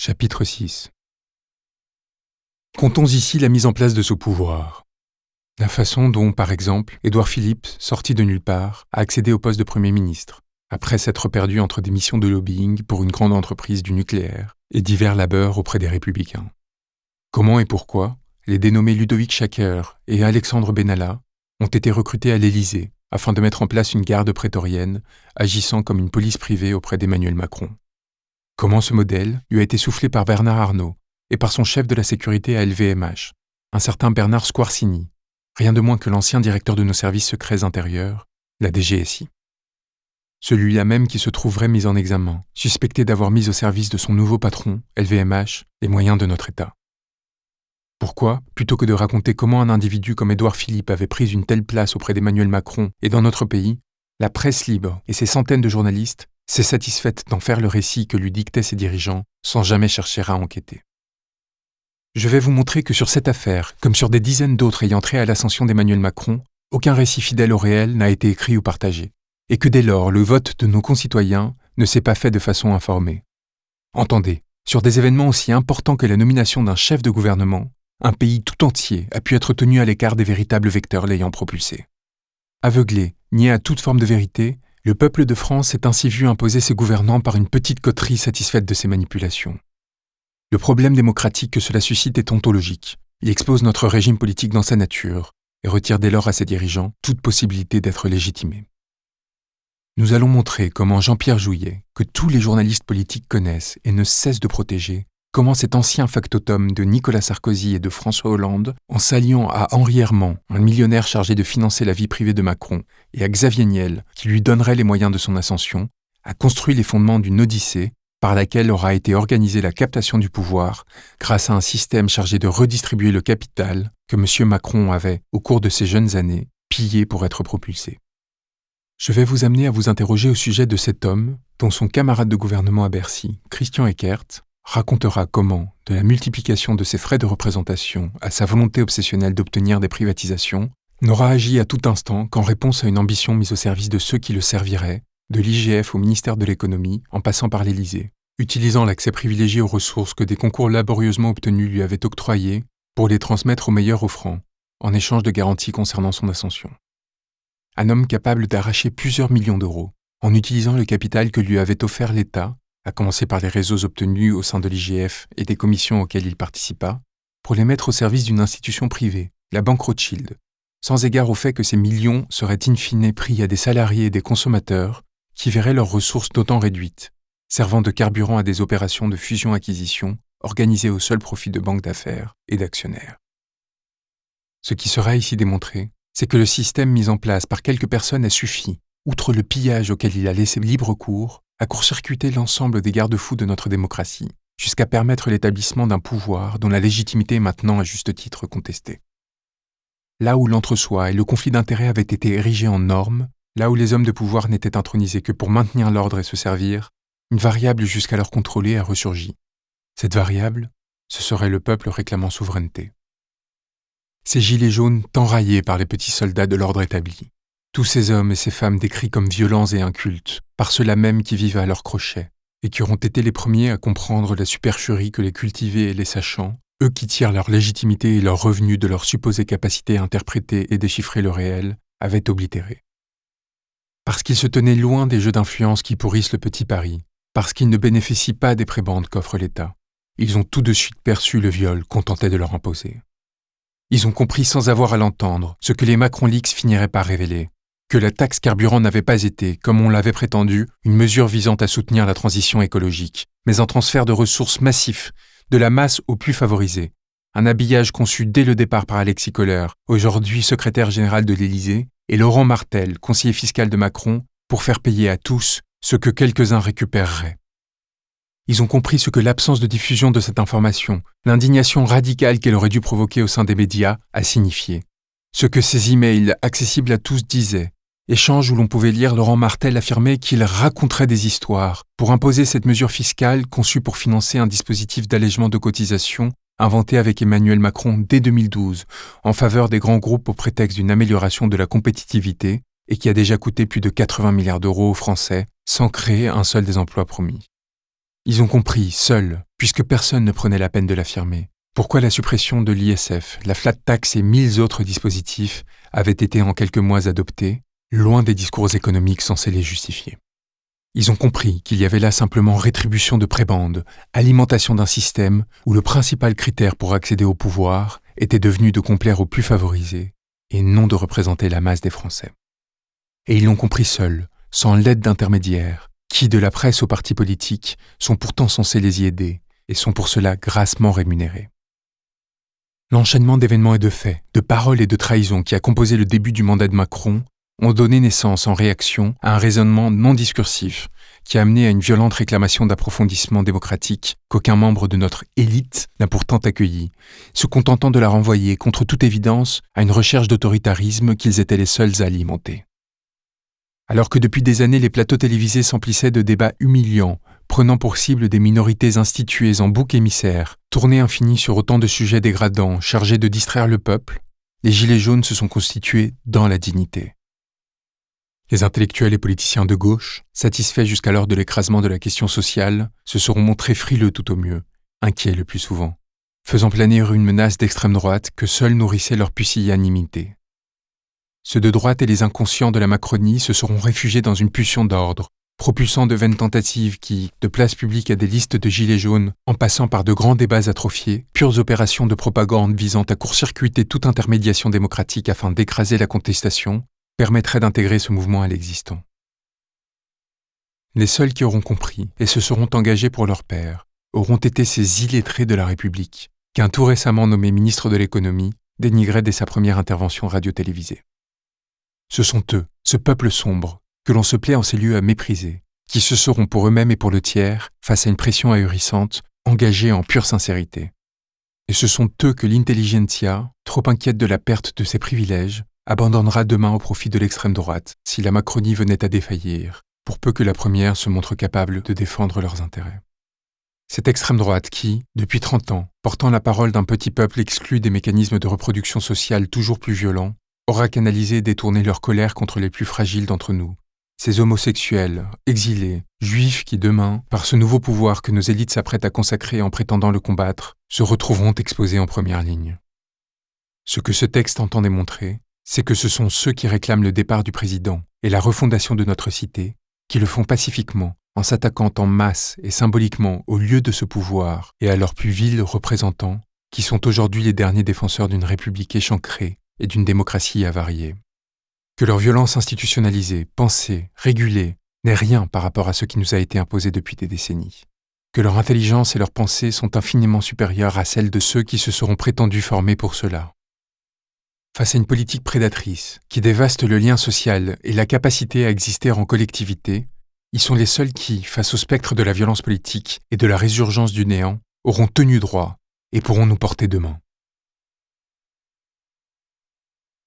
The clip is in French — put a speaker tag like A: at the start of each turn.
A: Chapitre 6 Comptons ici la mise en place de ce pouvoir. La façon dont, par exemple, Édouard Philippe, sorti de nulle part, a accédé au poste de Premier ministre, après s'être perdu entre des missions de lobbying pour une grande entreprise du nucléaire et divers labeurs auprès des républicains. Comment et pourquoi les dénommés Ludovic Schacker et Alexandre Benalla ont été recrutés à l'Élysée afin de mettre en place une garde prétorienne agissant comme une police privée auprès d'Emmanuel Macron. Comment ce modèle lui a été soufflé par Bernard Arnault et par son chef de la sécurité à LVMH, un certain Bernard Squarcini, rien de moins que l'ancien directeur de nos services secrets intérieurs, la DGSI. Celui-là même qui se trouverait mis en examen, suspecté d'avoir mis au service de son nouveau patron, LVMH, les moyens de notre État. Pourquoi, plutôt que de raconter comment un individu comme Édouard Philippe avait pris une telle place auprès d'Emmanuel Macron et dans notre pays, la presse libre et ses centaines de journalistes s'est satisfaite d'en faire le récit que lui dictaient ses dirigeants sans jamais chercher à enquêter. Je vais vous montrer que sur cette affaire, comme sur des dizaines d'autres ayant trait à l'ascension d'Emmanuel Macron, aucun récit fidèle au réel n'a été écrit ou partagé, et que dès lors le vote de nos concitoyens ne s'est pas fait de façon informée. Entendez, sur des événements aussi importants que la nomination d'un chef de gouvernement, un pays tout entier a pu être tenu à l'écart des véritables vecteurs l'ayant propulsé. Aveuglé, nié à toute forme de vérité, le peuple de France s'est ainsi vu imposer ses gouvernants par une petite coterie satisfaite de ses manipulations. Le problème démocratique que cela suscite est ontologique. Il expose notre régime politique dans sa nature et retire dès lors à ses dirigeants toute possibilité d'être légitimés. Nous allons montrer comment Jean-Pierre Jouyet, que tous les journalistes politiques connaissent et ne cessent de protéger, comment cet ancien factotum de Nicolas Sarkozy et de François Hollande, en s'alliant à Henri Herman, un millionnaire chargé de financer la vie privée de Macron, et à Xavier Niel, qui lui donnerait les moyens de son ascension, a construit les fondements d'une odyssée par laquelle aura été organisée la captation du pouvoir grâce à un système chargé de redistribuer le capital que M. Macron avait, au cours de ses jeunes années, pillé pour être propulsé. Je vais vous amener à vous interroger au sujet de cet homme dont son camarade de gouvernement à Bercy, Christian Eckert, racontera comment, de la multiplication de ses frais de représentation à sa volonté obsessionnelle d'obtenir des privatisations, n'aura agi à tout instant qu'en réponse à une ambition mise au service de ceux qui le serviraient, de l'IGF au ministère de l'économie en passant par l'Élysée, utilisant l'accès privilégié aux ressources que des concours laborieusement obtenus lui avaient octroyés pour les transmettre aux meilleurs offrants, en échange de garanties concernant son ascension. Un homme capable d'arracher plusieurs millions d'euros, en utilisant le capital que lui avait offert l'État à commencer par les réseaux obtenus au sein de l'IGF et des commissions auxquelles il participa, pour les mettre au service d'une institution privée, la Banque Rothschild, sans égard au fait que ces millions seraient in fine pris à des salariés et des consommateurs qui verraient leurs ressources d'autant réduites, servant de carburant à des opérations de fusion-acquisition organisées au seul profit de banques d'affaires et d'actionnaires. Ce qui sera ici démontré, c'est que le système mis en place par quelques personnes a suffi, outre le pillage auquel il a laissé libre cours, à court-circuiter l'ensemble des garde-fous de notre démocratie, jusqu'à permettre l'établissement d'un pouvoir dont la légitimité est maintenant à juste titre contestée. Là où l'entre-soi et le conflit d'intérêts avaient été érigés en normes, là où les hommes de pouvoir n'étaient intronisés que pour maintenir l'ordre et se servir, une variable jusqu'alors contrôlée a ressurgi. Cette variable, ce serait le peuple réclamant souveraineté. Ces gilets jaunes tant raillés par les petits soldats de l'ordre établi, tous ces hommes et ces femmes décrits comme violents et incultes, par ceux-là même qui vivent à leur crochet, et qui auront été les premiers à comprendre la supercherie que les cultivés et les sachants, eux qui tirent leur légitimité et leur revenu de leur supposée capacité à interpréter et déchiffrer le réel, avaient oblitéré. Parce qu'ils se tenaient loin des jeux d'influence qui pourrissent le petit Paris, parce qu'ils ne bénéficient pas des prébendes qu'offre l'État, ils ont tout de suite perçu le viol qu'on tentait de leur imposer. Ils ont compris sans avoir à l'entendre ce que les Macron Leaks finiraient par révéler, que la taxe carburant n'avait pas été, comme on l'avait prétendu, une mesure visant à soutenir la transition écologique, mais un transfert de ressources massif, de la masse aux plus favorisés. Un habillage conçu dès le départ par Alexis Kohler, aujourd'hui secrétaire général de l'Élysée, et Laurent Martel, conseiller fiscal de Macron, pour faire payer à tous ce que quelques-uns récupéreraient. Ils ont compris ce que l'absence de diffusion de cette information, l'indignation radicale qu'elle aurait dû provoquer au sein des médias, a signifié. Ce que ces emails accessibles à tous disaient, échange où l'on pouvait lire Laurent Martel affirmer qu'il raconterait des histoires pour imposer cette mesure fiscale conçue pour financer un dispositif d'allègement de cotisations inventé avec Emmanuel Macron dès 2012 en faveur des grands groupes au prétexte d'une amélioration de la compétitivité et qui a déjà coûté plus de 80 milliards d'euros aux Français sans créer un seul des emplois promis. Ils ont compris, seuls, puisque personne ne prenait la peine de l'affirmer. Pourquoi la suppression de l'ISF, la flat tax et mille autres dispositifs avaient été en quelques mois adoptés, loin des discours économiques censés les justifier Ils ont compris qu'il y avait là simplement rétribution de prébande, alimentation d'un système où le principal critère pour accéder au pouvoir était devenu de complaire aux plus favorisés et non de représenter la masse des Français. Et ils l'ont compris seuls, sans l'aide d'intermédiaires, qui, de la presse aux partis politiques, sont pourtant censés les y aider et sont pour cela grassement rémunérés. L'enchaînement d'événements et de faits, de paroles et de trahisons qui a composé le début du mandat de Macron ont donné naissance en réaction à un raisonnement non discursif qui a amené à une violente réclamation d'approfondissement démocratique qu'aucun membre de notre élite n'a pourtant accueilli, se contentant de la renvoyer contre toute évidence à une recherche d'autoritarisme qu'ils étaient les seuls à alimenter. Alors que depuis des années les plateaux télévisés s'emplissaient de débats humiliants, prenant pour cible des minorités instituées en bouc émissaire, tournés infinis sur autant de sujets dégradants, chargés de distraire le peuple, les Gilets jaunes se sont constitués dans la dignité. Les intellectuels et politiciens de gauche, satisfaits jusqu'alors de l'écrasement de la question sociale, se seront montrés frileux tout au mieux, inquiets le plus souvent, faisant planer une menace d'extrême droite que seule nourrissait leur pusillanimité. Ceux de droite et les inconscients de la Macronie se seront réfugiés dans une pulsion d'ordre, propulsant de vaines tentatives qui, de place publique à des listes de gilets jaunes, en passant par de grands débats atrophiés, pures opérations de propagande visant à court-circuiter toute intermédiation démocratique afin d'écraser la contestation, permettraient d'intégrer ce mouvement à l'existant. Les seuls qui auront compris et se seront engagés pour leur père auront été ces illettrés de la République, qu'un tout récemment nommé ministre de l'économie dénigrait dès sa première intervention radio-télévisée. Ce sont eux, ce peuple sombre, que l'on se plaît en ces lieux à mépriser, qui se seront pour eux-mêmes et pour le tiers, face à une pression ahurissante, engagés en pure sincérité. Et ce sont eux que l'intelligentsia, trop inquiète de la perte de ses privilèges, abandonnera demain au profit de l'extrême droite si la Macronie venait à défaillir, pour peu que la première se montre capable de défendre leurs intérêts. Cette extrême droite qui, depuis 30 ans, portant la parole d'un petit peuple exclu des mécanismes de reproduction sociale toujours plus violents, aura canalisé et détourné leur colère contre les plus fragiles d'entre nous, ces homosexuels, exilés, juifs qui demain, par ce nouveau pouvoir que nos élites s'apprêtent à consacrer en prétendant le combattre, se retrouveront exposés en première ligne. Ce que ce texte entend démontrer, c'est que ce sont ceux qui réclament le départ du président et la refondation de notre cité, qui le font pacifiquement, en s'attaquant en masse et symboliquement au lieu de ce pouvoir et à leurs plus vils représentants, qui sont aujourd'hui les derniers défenseurs d'une république échancrée et d'une démocratie avariée. Que leur violence institutionnalisée, pensée, régulée, n'est rien par rapport à ce qui nous a été imposé depuis des décennies. Que leur intelligence et leur pensée sont infiniment supérieures à celles de ceux qui se seront prétendus formés pour cela. Face à une politique prédatrice qui dévaste le lien social et la capacité à exister en collectivité, ils sont les seuls qui, face au spectre de la violence politique et de la résurgence du néant, auront tenu droit et pourront nous porter demain.